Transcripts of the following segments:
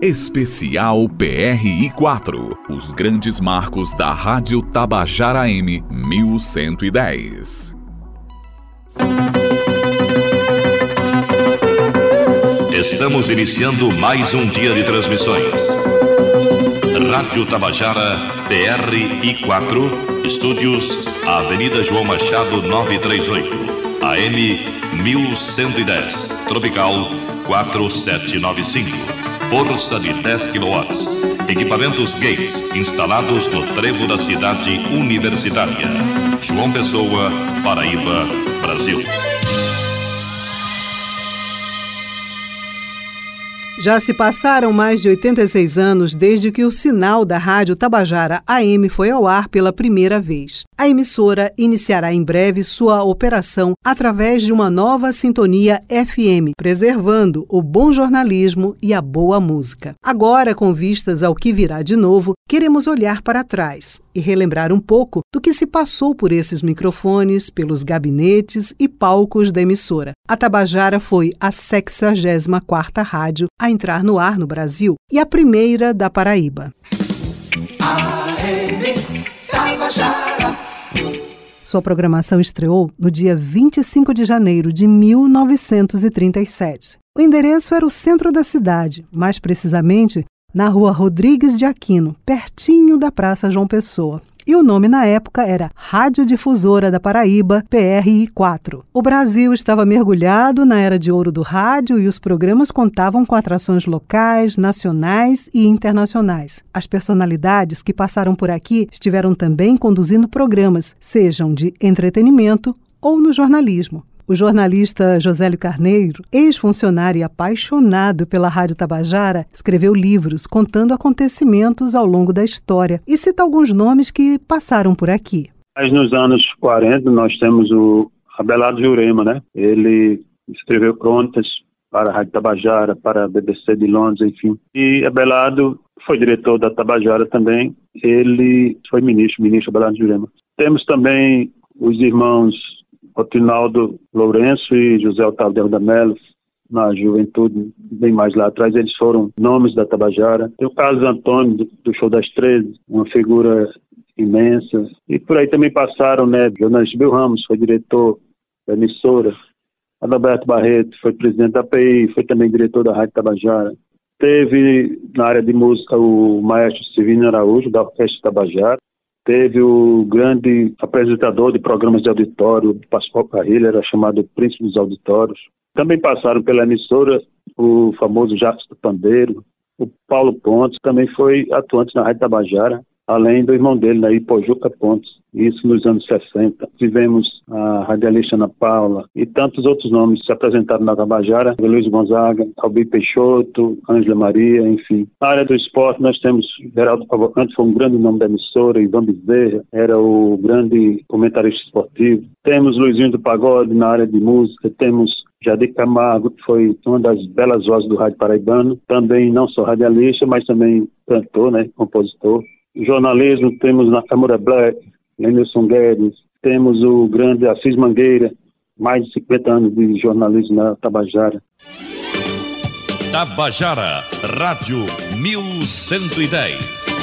Especial PRI 4. Os grandes marcos da Rádio Tabajara M 1110. Estamos iniciando mais um dia de transmissões. Rádio Tabajara PRI 4, estúdios Avenida João Machado 938, AM 1110, Tropical 4795 força de 10 kW. Equipamentos Gates instalados no trevo da cidade universitária. João Pessoa, Paraíba, Brasil. Já se passaram mais de 86 anos desde que o sinal da Rádio Tabajara AM foi ao ar pela primeira vez. A emissora iniciará em breve sua operação através de uma nova sintonia FM, preservando o bom jornalismo e a boa música. Agora, com vistas ao que virá de novo, queremos olhar para trás e relembrar um pouco do que se passou por esses microfones, pelos gabinetes e palcos da emissora. A Tabajara foi a 64ª rádio a entrar no ar no Brasil e a primeira da Paraíba. Sua programação estreou no dia 25 de janeiro de 1937. O endereço era o centro da cidade, mais precisamente na rua Rodrigues de Aquino, pertinho da Praça João Pessoa e o nome na época era Rádio Difusora da Paraíba, PRI4. O Brasil estava mergulhado na era de ouro do rádio e os programas contavam com atrações locais, nacionais e internacionais. As personalidades que passaram por aqui estiveram também conduzindo programas, sejam de entretenimento ou no jornalismo. O jornalista Josélio Carneiro, ex-funcionário e apaixonado pela Rádio Tabajara, escreveu livros contando acontecimentos ao longo da história e cita alguns nomes que passaram por aqui. Mas nos anos 40 nós temos o Abelardo Jurema, né? Ele escreveu crônicas para a Rádio Tabajara, para a BBC de Londres, enfim. E Abelardo foi diretor da Tabajara também. Ele foi ministro, ministro Abelardo Jurema. Temos também os irmãos Otinaldo Lourenço e José Otávio Melo, na juventude, bem mais lá atrás, eles foram nomes da Tabajara. Tem o Carlos Antônio, do, Show das Treze, uma figura imensa. E por aí também passaram, né, jornalista Bill Ramos, foi diretor da emissora. Adalberto Barreto foi presidente da API, foi também diretor da Rádio Tabajara. Teve na área de música o maestro Silvino Araújo, da Orquestra Tabajara teve o grande apresentador de programas de auditório, Pascoal Carrilho, era chamado Príncipe dos Auditórios. Também passaram pela emissora o famoso Jacques do Pandeiro, o Paulo Pontes, também foi atuante na Rádio Tabajara, além do irmão dele, na Ipojuca Pontes, isso nos anos 60. Tivemos a radialista Ana Paula e tantos outros nomes se apresentaram na Tabajara, Luiz Gonzaga, Albi Peixoto, Ângela Maria, enfim. Na área do esporte nós temos Geraldo Cavalcante, foi um grande nome da emissora, Ivan Bezerra, era o grande comentarista esportivo. Temos Luizinho do Pagode na área de música, temos Jadir Camargo, que foi uma das belas vozes do rádio paraibano, também não só radialista, mas também cantor, né, compositor jornalismo, temos na Câmara Black, Emerson Guedes, temos o grande Assis Mangueira, mais de 50 anos de jornalismo na Tabajara. Tabajara, Rádio 1110.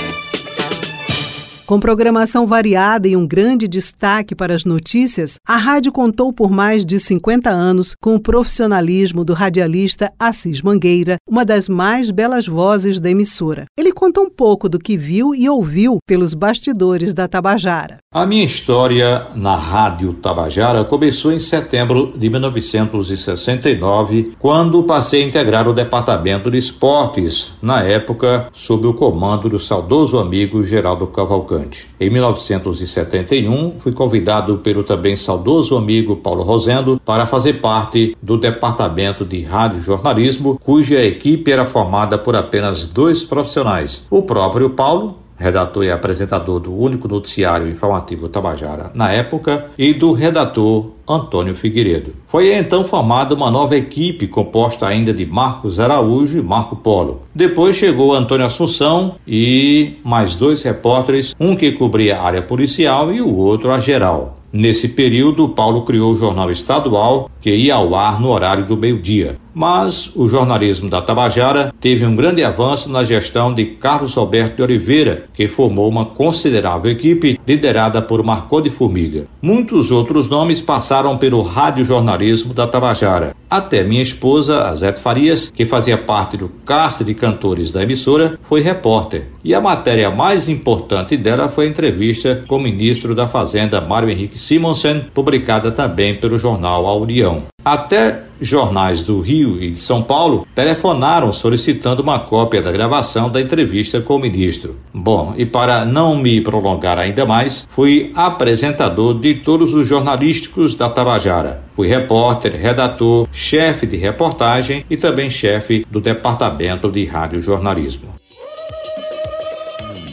Com programação variada e um grande destaque para as notícias, a rádio contou por mais de 50 anos com o profissionalismo do radialista Assis Mangueira, uma das mais belas vozes da emissora. Ele conta um pouco do que viu e ouviu pelos bastidores da Tabajara. A minha história na Rádio Tabajara começou em setembro de 1969, quando passei a integrar o departamento de esportes, na época sob o comando do saudoso amigo Geraldo Cavalcante. Em 1971, fui convidado pelo também saudoso amigo Paulo Rosendo para fazer parte do departamento de rádio jornalismo, cuja equipe era formada por apenas dois profissionais: o próprio Paulo redator e apresentador do único noticiário informativo Tabajara na época, e do redator Antônio Figueiredo. Foi então formada uma nova equipe composta ainda de Marcos Araújo e Marco Polo. Depois chegou Antônio Assunção e mais dois repórteres, um que cobria a área policial e o outro a geral. Nesse período, Paulo criou o jornal estadual, que ia ao ar no horário do meio-dia. Mas o jornalismo da Tabajara teve um grande avanço na gestão de Carlos Alberto de Oliveira, que formou uma considerável equipe liderada por Marcó de Formiga. Muitos outros nomes passaram pelo radiojornalismo da Tabajara. Até minha esposa, Azete Farias, que fazia parte do cast de cantores da emissora, foi repórter. E a matéria mais importante dela foi a entrevista com o ministro da Fazenda, Mário Henrique Simonsen, publicada também pelo jornal A União. Até jornais do Rio e de São Paulo telefonaram solicitando uma cópia da gravação da entrevista com o ministro. Bom, e para não me prolongar ainda mais, fui apresentador de todos os jornalísticos da Tabajara. Fui repórter, redator, chefe de reportagem e também chefe do departamento de radiojornalismo.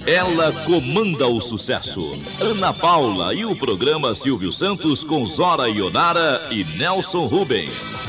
Ela comanda o sucesso. Ana Paula e o programa Silvio Santos com Zora Ionara e Nelson Rubens.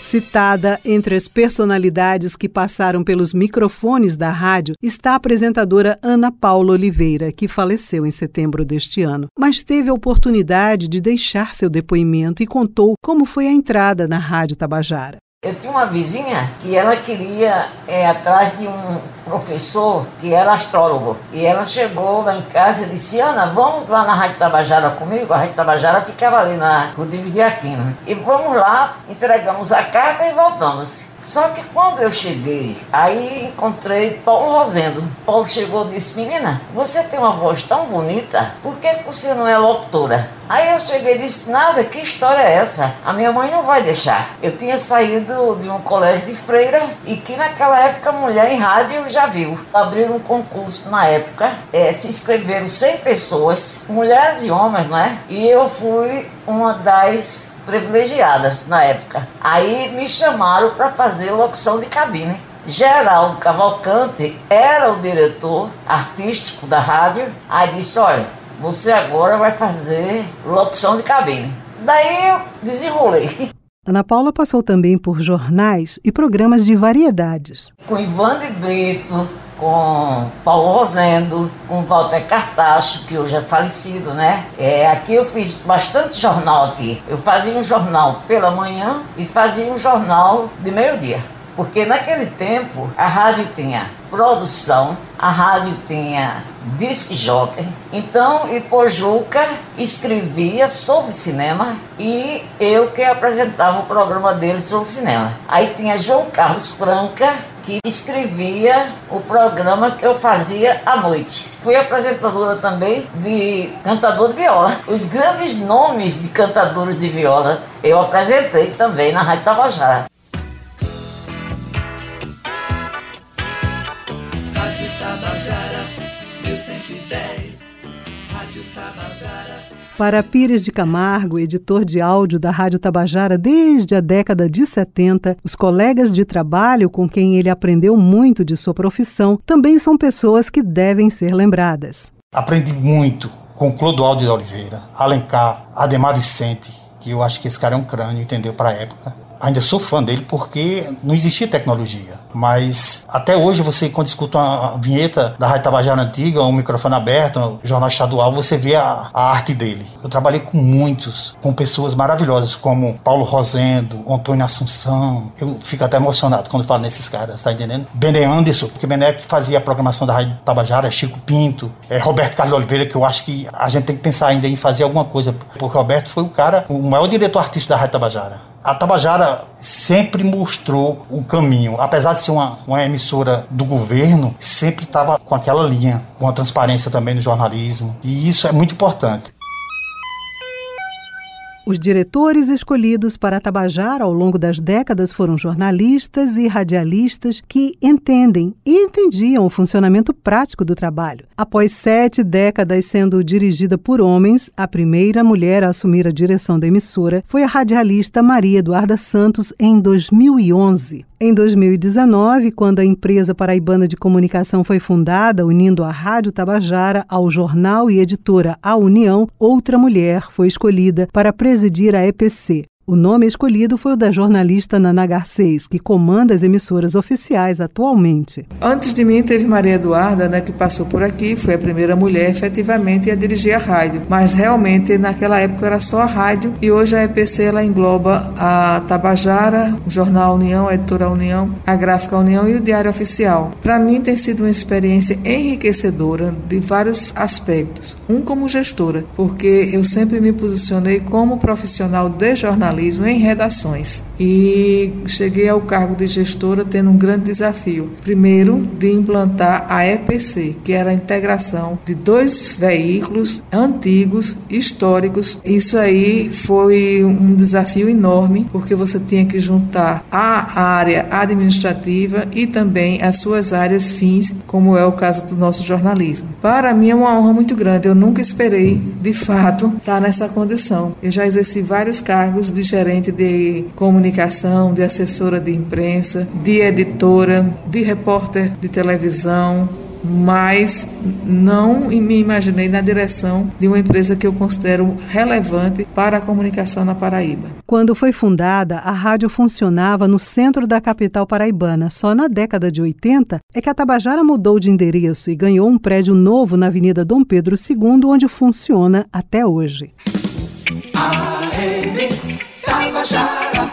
Citada entre as personalidades que passaram pelos microfones da rádio está a apresentadora Ana Paula Oliveira, que faleceu em setembro deste ano, mas teve a oportunidade de deixar seu depoimento e contou como foi a entrada na Rádio Tabajara. Eu tinha uma vizinha que ela queria é, atrás de um professor que era astrólogo. E ela chegou lá em casa e disse: Ana, vamos lá na Rádio Tabajara comigo? A Rádio Tabajara ficava ali na Rodrigues de Aquino. E vamos lá, entregamos a carta e voltamos. Só que quando eu cheguei, aí encontrei Paulo Rosendo. Paulo chegou e disse: Menina, você tem uma voz tão bonita, por que você não é locutora? Aí eu cheguei e disse: Nada, que história é essa? A minha mãe não vai deixar. Eu tinha saído de um colégio de freira e que naquela época mulher em rádio já viu. Abriram um concurso na época, é, se inscreveram 100 pessoas, mulheres e homens, não é? E eu fui uma das privilegiadas na época. Aí me chamaram para fazer locução de cabine. Geraldo Cavalcante era o diretor artístico da rádio. Aí disse: Olha, você agora vai fazer locução de cabine. Daí eu desenrolei. Ana Paula passou também por jornais e programas de variedades. Com Ivan de Brito, com Paulo Rosendo, com Walter Cartacho, que hoje é falecido, né? É, aqui eu fiz bastante jornal aqui. Eu fazia um jornal pela manhã e fazia um jornal de meio-dia. Porque naquele tempo a rádio tinha produção, a rádio tinha disc jockey. Então, Ipojuca escrevia sobre cinema e eu que apresentava o programa dele sobre cinema. Aí tinha João Carlos Franca, que escrevia o programa que eu fazia à noite. Fui apresentadora também de cantador de viola. Os grandes nomes de cantadores de viola eu apresentei também na Rádio Tabajara. Para Pires de Camargo, editor de áudio da Rádio Tabajara desde a década de 70, os colegas de trabalho com quem ele aprendeu muito de sua profissão também são pessoas que devem ser lembradas. Aprendi muito com Clodoaldo de Oliveira, Alencar, Ademar Vicente, que eu acho que esse cara é um crânio, entendeu, para a época. Ainda sou fã dele porque não existia tecnologia. Mas até hoje você, quando escuta uma vinheta da Rádio Tabajara Antiga, um microfone aberto, um jornal estadual, você vê a, a, arte dele. Eu trabalhei com muitos, com pessoas maravilhosas, como Paulo Rosendo, Antônio Assunção. Eu fico até emocionado quando falo nesses caras, tá entendendo? Bené Anderson, porque Bené que fazia a programação da Rádio Tabajara, Chico Pinto, é, Roberto Carlos Oliveira, que eu acho que a gente tem que pensar ainda em fazer alguma coisa, porque Roberto foi o cara, o maior diretor artístico da Rádio Tabajara. A Tabajara sempre mostrou o caminho. Apesar de ser uma, uma emissora do governo, sempre estava com aquela linha, com a transparência também no jornalismo. E isso é muito importante. Os diretores escolhidos para Tabajara ao longo das décadas foram jornalistas e radialistas que entendem e entendiam o funcionamento prático do trabalho. Após sete décadas sendo dirigida por homens, a primeira mulher a assumir a direção da emissora foi a radialista Maria Eduarda Santos em 2011. Em 2019, quando a empresa paraibana de comunicação foi fundada, unindo a Rádio Tabajara ao jornal e editora A União, outra mulher foi escolhida para presidir a EPC. O nome escolhido foi o da jornalista Nana Garcês, que comanda as emissoras oficiais atualmente. Antes de mim teve Maria Eduarda, né, que passou por aqui, foi a primeira mulher efetivamente a dirigir a rádio. Mas realmente naquela época era só a rádio e hoje a EPC ela engloba a Tabajara, o Jornal União, a Editora União, a Gráfica União e o Diário Oficial. Para mim tem sido uma experiência enriquecedora de vários aspectos. Um como gestora, porque eu sempre me posicionei como profissional de jornalismo jornalismo em redações e cheguei ao cargo de gestora tendo um grande desafio. Primeiro, de implantar a EPC, que era a integração de dois veículos antigos, históricos. Isso aí foi um desafio enorme, porque você tinha que juntar a área administrativa e também as suas áreas fins, como é o caso do nosso jornalismo. Para mim é uma honra muito grande. Eu nunca esperei, de fato, estar nessa condição. Eu já exerci vários cargos de gerente de comunicação, de assessora de imprensa, de editora, de repórter de televisão, mas não me imaginei na direção de uma empresa que eu considero relevante para a comunicação na Paraíba. Quando foi fundada, a rádio funcionava no centro da capital paraibana. Só na década de 80 é que a Tabajara mudou de endereço e ganhou um prédio novo na Avenida Dom Pedro II, onde funciona até hoje. Tabajara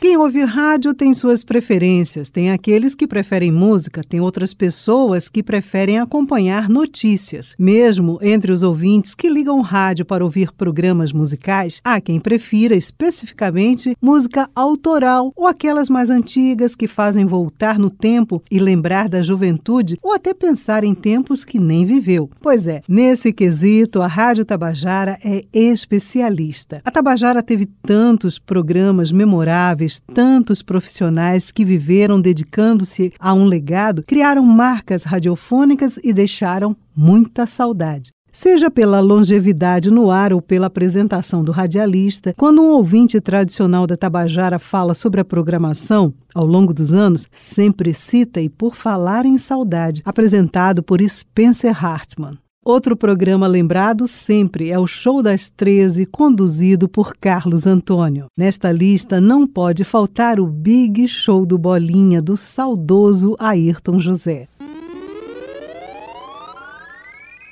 quem ouve rádio tem suas preferências. Tem aqueles que preferem música, tem outras pessoas que preferem acompanhar notícias. Mesmo entre os ouvintes que ligam rádio para ouvir programas musicais, há quem prefira especificamente música autoral ou aquelas mais antigas que fazem voltar no tempo e lembrar da juventude ou até pensar em tempos que nem viveu. Pois é, nesse quesito, a Rádio Tabajara é especialista. A Tabajara teve tantos programas memoráveis tantos profissionais que viveram dedicando-se a um legado, criaram marcas radiofônicas e deixaram muita saudade. Seja pela longevidade no ar ou pela apresentação do radialista, quando um ouvinte tradicional da Tabajara fala sobre a programação, ao longo dos anos, sempre cita e por falar em saudade, apresentado por Spencer Hartman. Outro programa lembrado sempre é o Show das 13, conduzido por Carlos Antônio. Nesta lista não pode faltar o Big Show do Bolinha do saudoso Ayrton José.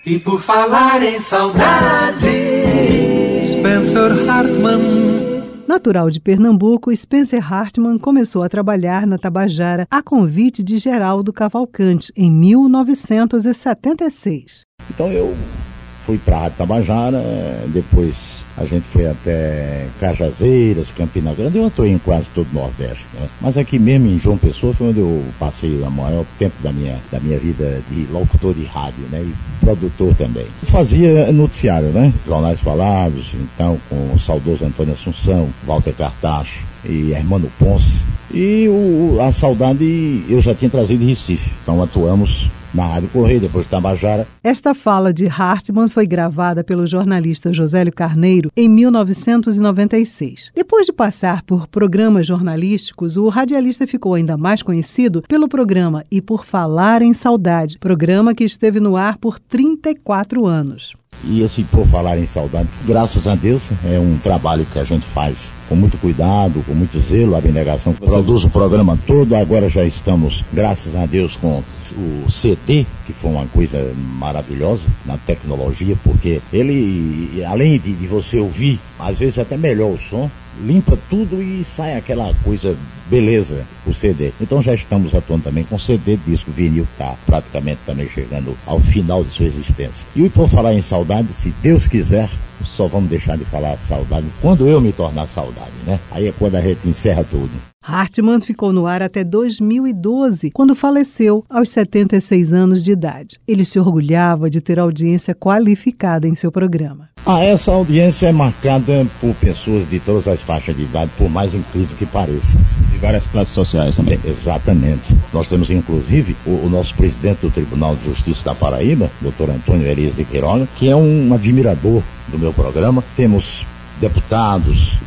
E por falar em saudade, Spencer Hartman Natural de Pernambuco, Spencer Hartman começou a trabalhar na Tabajara a convite de Geraldo Cavalcante em 1976. Então eu fui para a Tabajara, depois a gente foi até Cajazeiras, Campina Grande, eu atuei em quase todo o Nordeste, né? Mas aqui mesmo em João Pessoa foi onde eu passei o maior tempo da minha, da minha vida de locutor de rádio, né? E produtor também. Eu fazia noticiário, né? Jornais falados, então com o saudoso Antônio Assunção, Walter Cartacho e Hermano Ponce. E o, a saudade eu já tinha trazido de Recife. Então atuamos na Rádio Correio, depois de Tabajara. Esta fala de Hartmann foi gravada pelo jornalista Josélio Carneiro em 1996. Depois de passar por programas jornalísticos, o radialista ficou ainda mais conhecido pelo programa E por Falar em Saudade, programa que esteve no ar por 34 anos. E esse Por Falar em Saudade, graças a Deus, é um trabalho que a gente faz com muito cuidado, com muito zelo, abnegação. Produz o programa todo, agora já estamos, graças a Deus, com o CD, que foi uma coisa maravilhosa na tecnologia, porque ele, além de, de você ouvir, às vezes até melhor o som, limpa tudo e sai aquela coisa beleza, o CD. Então já estamos atuando também com CD, disco, vinil, tá praticamente também chegando ao final de sua existência. E por falar em saudade, se Deus quiser, só vamos deixar de falar saudade quando eu me tornar saudade, né? Aí é quando a gente encerra tudo. Hartmann ficou no ar até 2012, quando faleceu aos 76 anos de idade. Ele se orgulhava de ter audiência qualificada em seu programa. Ah, essa audiência é marcada por pessoas de todas as faixas de idade, por mais incrível que pareça. De várias classes sociais também. É, exatamente. Nós temos, inclusive, o, o, nosso presidente do Tribunal de Justiça da Paraíba, doutor Antônio Elias de Queiroga, que é um admirador do meu programa. Temos deputados,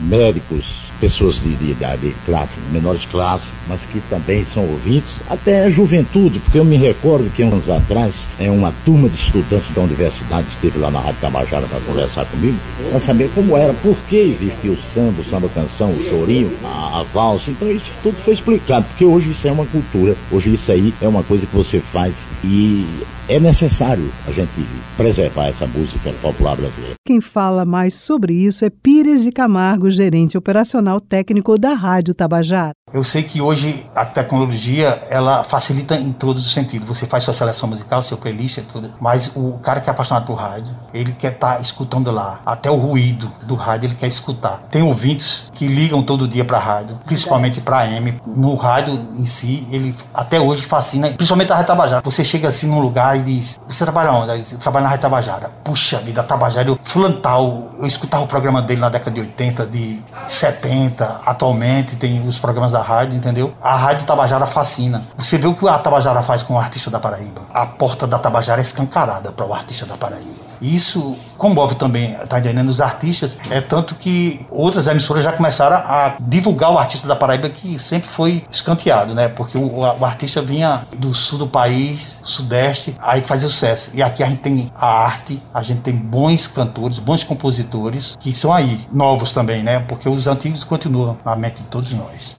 médicos, pessoas de, de, classe, menores de classe, mas que também são ouvintes, até a juventude, porque eu me recordo que anos atrás, é uma turma de estudantes da universidade esteve lá na Rádio Tabajara para conversar comigo, para saber como era, por que existia o samba, o samba canção, o chorinho, a, a valsa. Então isso tudo foi explicado, porque hoje isso é uma cultura, hoje isso aí é uma coisa que você faz e é necessário a gente preservar essa música popular brasileira. Quem fala mais sobre isso é Pires de Camargo, gerente operacional técnico da Rádio Tabajara. Eu sei que hoje a tecnologia ela facilita em todos os sentidos. Você faz sua seleção musical, seu playlist, tudo. Mas o cara que é apaixonado por rádio, ele quer estar tá escutando lá. Até o ruído do rádio ele quer escutar. Tem ouvintes que ligam todo dia para rádio, principalmente para AM. No rádio em si, ele até hoje fascina, principalmente a Rádio Tabajara. Você chega assim num lugar e diz: Você trabalha onde? Eu trabalho na Rádio Tabajara. Puxa vida, a Tabajara, eu fulantal. Eu escutava o programa dele na década de 80, de 70. Atualmente tem os programas da rádio, entendeu? A Rádio Tabajara fascina. Você vê o que a Tabajara faz com o artista da Paraíba. A porta da Tabajara é escancarada para o artista da Paraíba. Isso comove também, tá entendendo, os artistas. É tanto que outras emissoras já começaram a divulgar o artista da Paraíba que sempre foi escanteado, né? Porque o, o artista vinha do sul do país, sudeste, aí fazia sucesso. E aqui a gente tem a arte, a gente tem bons cantores, bons compositores que são aí, novos também, né? Porque os antigos continuam na mente de todos nós.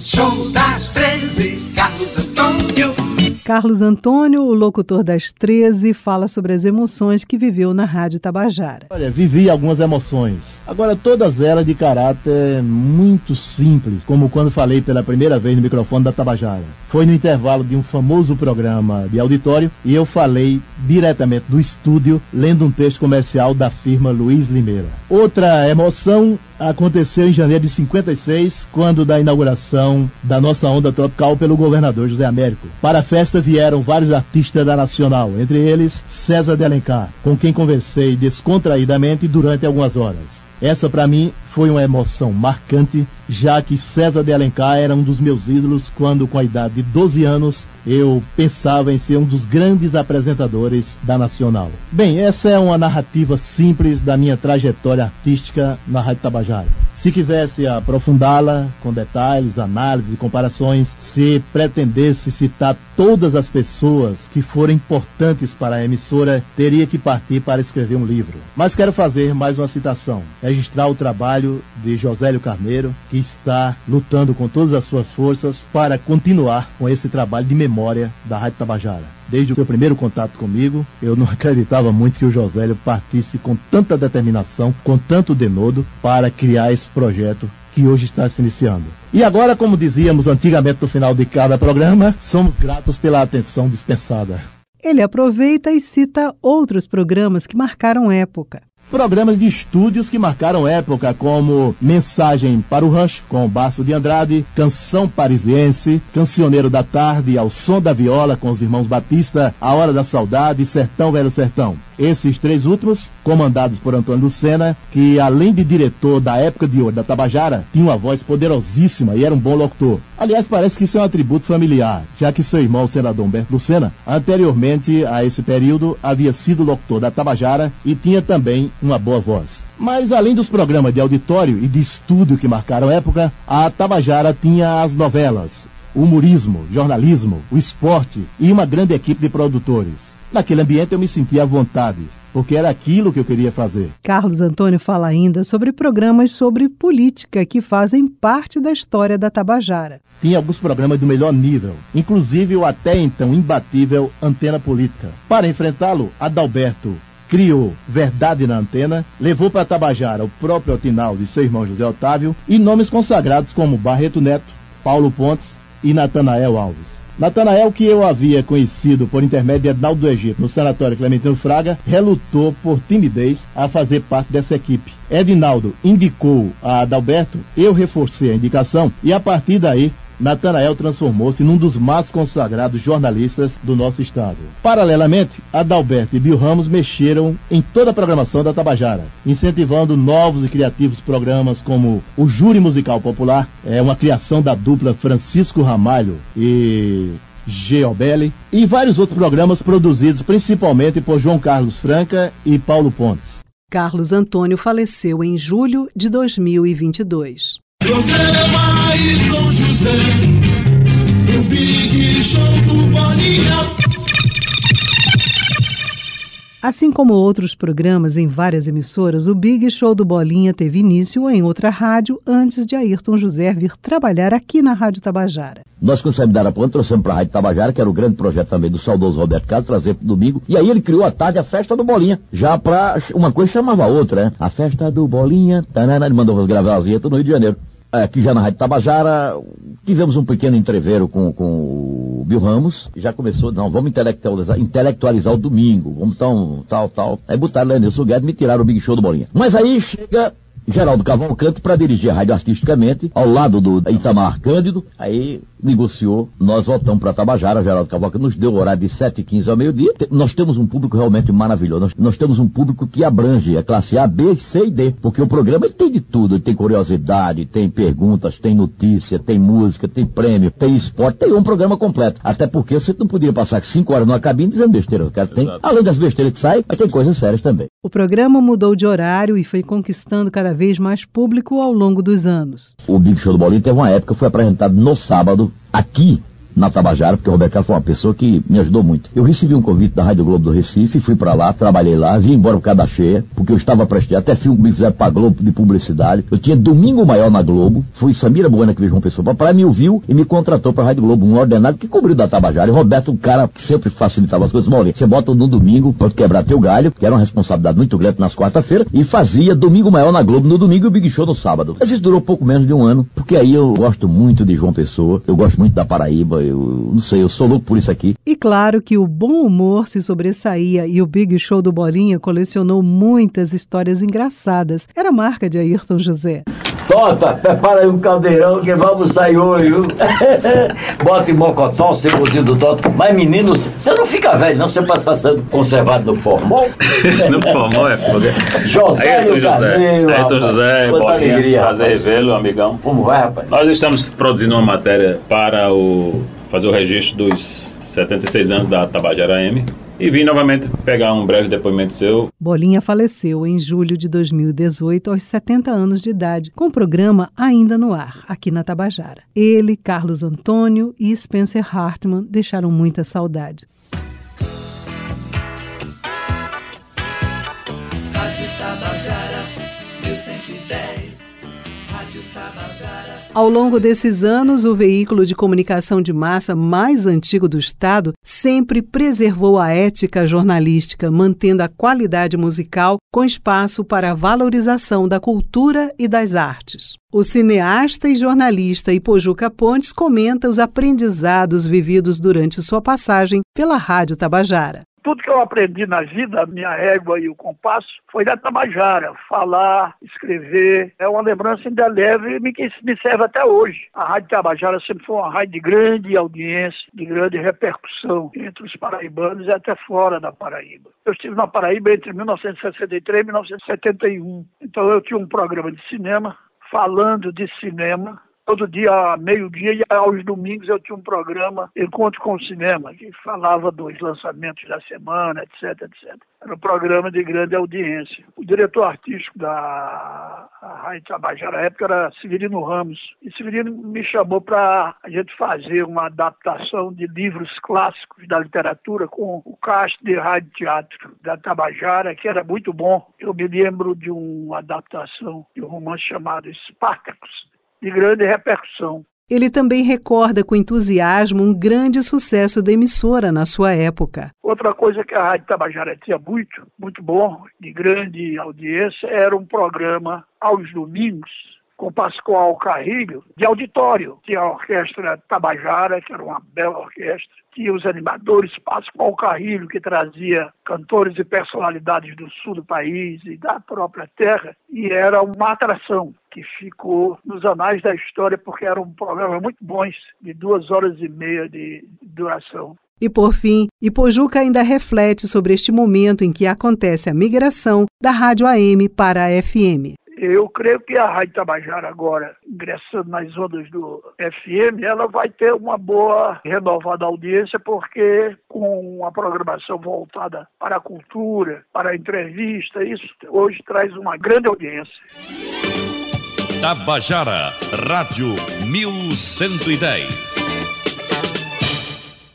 Show das 13, Carlos Antônio. Carlos Antônio, o locutor das 13, fala sobre as emoções que viveu na Rádio Tabajara. Olha, vivi algumas emoções. Agora, todas elas de caráter muito simples, como quando falei pela primeira vez no microfone da Tabajara. Foi no intervalo de um famoso programa de auditório e eu falei diretamente do estúdio, lendo um texto comercial da firma Luiz Limeira. Outra emoção aconteceu em janeiro de 56, quando da inauguração da nossa onda tropical pelo governador José Américo. Para a festa vieram vários artistas da Nacional, entre eles César de Alencar, com quem conversei descontraídamente durante algumas horas. Essa para mim foi uma emoção marcante, já que César de Alencar era um dos meus ídolos quando, com a idade de 12 anos, eu pensava em ser um dos grandes apresentadores da Nacional. Bem, essa é uma narrativa simples da minha trajetória artística na Rádio Tabajara. Se quisesse aprofundá-la com detalhes, análises e comparações, se pretendesse citar todas as pessoas que foram importantes para a emissora, teria que partir para escrever um livro. Mas quero fazer mais uma citação, registrar o trabalho trabalho de Josélio Carneiro, que está lutando com todas as suas forças para continuar com esse trabalho de memória da Rádio Tabajara. Desde o seu primeiro contato comigo, eu não acreditava muito que o Josélio partisse com tanta determinação, com tanto denodo, para criar esse projeto que hoje está se iniciando. E agora, como dizíamos antigamente no final de cada programa, somos gratos pela atenção dispensada. Ele aproveita e cita outros programas que marcaram época. Programas de estúdios que marcaram época, como Mensagem para o Rush, com Baço de Andrade, Canção Parisiense, Cancioneiro da Tarde, Ao Som da Viola, com os irmãos Batista, A Hora da Saudade, Sertão Velho Sertão. Esses três últimos, comandados por Antônio Lucena, que além de diretor da época de ouro da Tabajara, tinha uma voz poderosíssima e era um bom locutor. Aliás, parece que isso é um atributo familiar, já que seu irmão, o senador Humberto Lucena, anteriormente a esse período, havia sido locutor da Tabajara e tinha também uma boa voz. Mas além dos programas de auditório e de estúdio que marcaram época, a Tabajara tinha as novelas, o humorismo, jornalismo, o esporte e uma grande equipe de produtores. Naquele ambiente eu me sentia à vontade, porque era aquilo que eu queria fazer. Carlos Antônio fala ainda sobre programas sobre política que fazem parte da história da Tabajara. Tinha alguns programas do melhor nível, inclusive o até então imbatível Antena Política. Para enfrentá-lo, Adalberto criou Verdade na Antena, levou para Tabajara o próprio Otinaldo e seu irmão José Otávio e nomes consagrados como Barreto Neto, Paulo Pontes e Natanael Alves. Natanael, que eu havia conhecido por intermédio de Ednaldo do Egito no Sanatório Clementino Fraga, relutou por timidez a fazer parte dessa equipe. Edinaldo indicou a Adalberto, eu reforcei a indicação e a partir daí Natanael transformou-se num dos mais consagrados jornalistas do nosso estado. Paralelamente, Adalberto e Bill Ramos mexeram em toda a programação da Tabajara, incentivando novos e criativos programas como o Júri Musical Popular, é uma criação da dupla Francisco Ramalho e Geobelli, e vários outros programas produzidos principalmente por João Carlos Franca e Paulo Pontes. Carlos Antônio faleceu em julho de 2022. Programa Ayrton José, o Big Show do Bolinha. Assim como outros programas em várias emissoras, o Big Show do Bolinha teve início em outra rádio antes de Ayrton José vir trabalhar aqui na Rádio Tabajara. Nós com o Semi Darapuã trouxemos para a Rádio Tabajara, que era o grande projeto também do saudoso Roberto Carlos, trazer para domingo. E aí ele criou à tarde a festa do Bolinha. Já para uma coisa chamava a outra, né? A festa do Bolinha. Tanana, ele mandou gravar as vinhetas no Rio de Janeiro aqui já na Rádio Tabajara, tivemos um pequeno entreveiro com, com o Bill Ramos, já começou, não, vamos intelectualizar, intelectualizar o domingo, vamos então, tal, tal. Aí botaram Lenilson Guedes me tiraram o Big Show do Bolinha. Mas aí chega Geraldo Cavalcante para dirigir a rádio artisticamente, ao lado do Itamar Cândido. Aí negociou, nós voltamos para Tabajara, Geraldo Cavalcante nos deu o horário de 7h15 ao meio-dia. Nós temos um público realmente maravilhoso. Nós, nós, temos um público que abrange a classe A, B, C e D. Porque o programa ele tem de tudo. Ele tem curiosidade, tem perguntas, tem notícia, tem música, tem prêmio, tem esporte, tem um programa completo. Até porque você não podia passar 5 horas numa cabine dizendo besteira. Tem, além das besteiras que saem, mas tem coisas sérias também. O programa mudou de horário e foi conquistando cada vez mais público ao longo dos anos. O Big Show do Bolinho teve uma época, foi apresentado no sábado, aqui na Tabajara, porque o Roberto Carlos foi uma pessoa que me ajudou muito. Eu recebi um convite da Rádio Globo do Recife, fui para lá, trabalhei lá, vim embora por causa da cheia, porque eu estava prestando, até filme que me fizeram pra Globo de publicidade. Eu tinha Domingo Maior na Globo, fui Samira Buena que veio uma pessoa para me ouviu e me contratou para a Rádio Globo, um ordenado que cobriu da Tabajara. E Roberto, um cara que sempre facilitava as coisas, Maurinho, você bota no domingo, pode quebrar teu galho, que era uma responsabilidade muito grande nas quarta-feiras, e fazia Domingo Maior na Globo no domingo e o Big Show no sábado. Mas isso durou pouco menos de um ano, porque aí eu gosto muito de João Pessoa, eu gosto muito da Paraíba, eu não sei, eu sou louco por isso aqui. E claro que o bom humor se sobressaía e o Big Show do Bolinha colecionou muitas histórias engraçadas. Era a marca de Ayrton José. Tota, prepara aí um caldeirão que vamos sair hoje, viu? Bota em mocotó, cebozinho do Tota. Mas, menino, você não fica velho, não. Você pode estar sendo conservado no formol. no formol é porque... José Ayrton José, Ayrton José, Quanta Bolinha, alegria, prazer revê-lo, amigão. Como vai, rapaz? Nós estamos produzindo uma matéria para o fazer o registro dos 76 anos da Tabajara M e vim novamente pegar um breve depoimento seu. Bolinha faleceu em julho de 2018, aos 70 anos de idade, com o programa ainda no ar, aqui na Tabajara. Ele, Carlos Antônio e Spencer Hartman deixaram muita saudade. Ao longo desses anos, o veículo de comunicação de massa mais antigo do Estado sempre preservou a ética jornalística, mantendo a qualidade musical com espaço para a valorização da cultura e das artes. O cineasta e jornalista Ipojuca Pontes comenta os aprendizados vividos durante sua passagem pela Rádio Tabajara. Tudo que eu aprendi na vida, a minha régua e o compasso, foi da Tabajara. Falar, escrever, é uma lembrança indelével e que me serve até hoje. A Rádio Tabajara sempre foi uma rádio de grande audiência, de grande repercussão entre os paraibanos e até fora da Paraíba. Eu estive na Paraíba entre 1963 e 1971. Então eu tinha um programa de cinema, falando de cinema, Todo dia, meio-dia e aos domingos, eu tinha um programa Encontro com o Cinema, que falava dos lançamentos da semana, etc, etc. Era um programa de grande audiência. O diretor artístico da Rádio Tabajara, na época, era Severino Ramos. E Severino me chamou para a gente fazer uma adaptação de livros clássicos da literatura com o cast de rádio teatro da Tabajara, que era muito bom. Eu me lembro de uma adaptação de um romance chamado Spartacus, de grande repercussão. Ele também recorda com entusiasmo um grande sucesso da emissora na sua época. Outra coisa que a Rádio Tabajara tinha muito, muito bom, de grande audiência, era um programa aos domingos com Pascoal Carrilho, de auditório. Tinha a Orquestra Tabajara, que era uma bela orquestra. Tinha os animadores Pascoal Carrilho, que trazia cantores e personalidades do sul do país e da própria terra. E era uma atração que ficou nos anais da história, porque eram programas muito bons, de duas horas e meia de duração. E por fim, Ipojuca ainda reflete sobre este momento em que acontece a migração da rádio AM para a FM. Eu creio que a Rádio Tabajara agora, ingressando nas ondas do FM, ela vai ter uma boa renovada audiência, porque com a programação voltada para a cultura, para a entrevista, isso hoje traz uma grande audiência. Tabajara, Rádio 1110.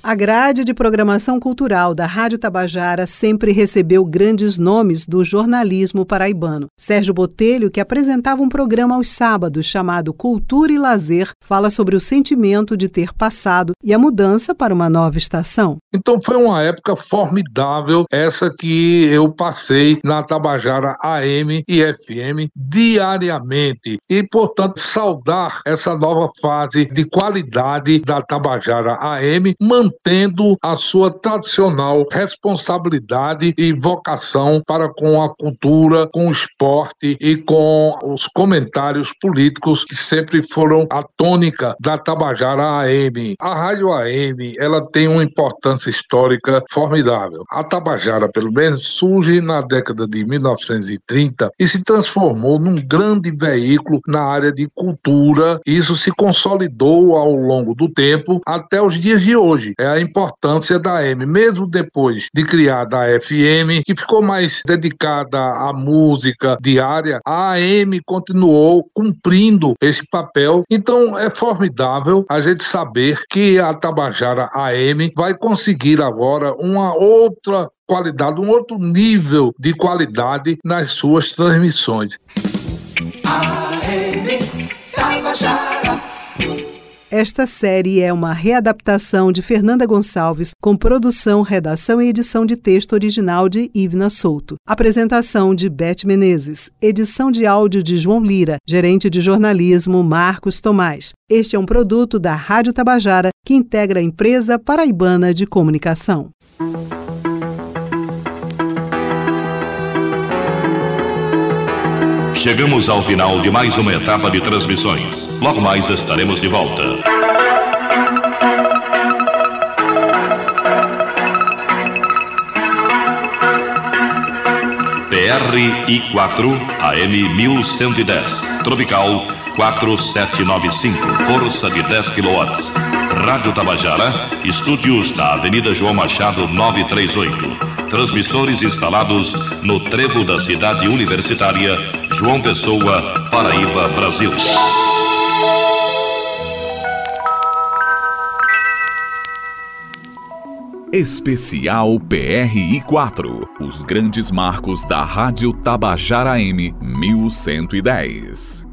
A grade de programação cultural da Rádio Tabajara sempre recebeu grandes nomes do jornalismo paraibano. Sérgio Botelho, que apresentava um programa aos sábados chamado Cultura e Lazer, fala sobre o sentimento de ter passado e a mudança para uma nova estação. Então foi uma época formidável essa que eu passei na Tabajara AM e FM diariamente e, portanto, saudar essa nova fase de qualidade da Tabajara AM, mantendo a sua tradicional responsabilidade e vocação para com a cultura, com o esporte e com os comentários políticos que sempre foram a tônica da Tabajara AM. A Rádio AM, ela tem uma importância histórica formidável. A Tabajara, pelo menos, surge na década de 1930 e se transformou num grande veículo na área de cultura. Isso se consolidou ao longo do tempo até os dias de hoje. É a importância da AM, mesmo depois de criada a FM, que ficou mais dedicada à música diária, a AM continuou cumprindo esse papel. Então é formidável a gente saber que a Tabajara AM vai conseguir agora uma outra qualidade, um outro nível de qualidade nas suas transmissões. AM Tabajara. Esta série é uma readaptação de Fernanda Gonçalves, com produção, redação e edição de texto original de Ivna Souto. Apresentação de Beth Menezes. Edição de áudio de João Lira. Gerente de jornalismo Marcos Tomás. Este é um produto da Rádio Tabajara, que integra a empresa paraibana de comunicação. Chegamos ao final de mais uma etapa de transmissões. Logo mais estaremos de volta. PRI4 AM 1110. Tropical 4795. Força de 10 kW. Rádio Tabajara. Estúdios na Avenida João Machado 938. Transmissores instalados no trevo da cidade universitária João Pessoa, Paraíba, Brasil. Especial PRI 4. Os grandes marcos da Rádio Tabajara M 1110.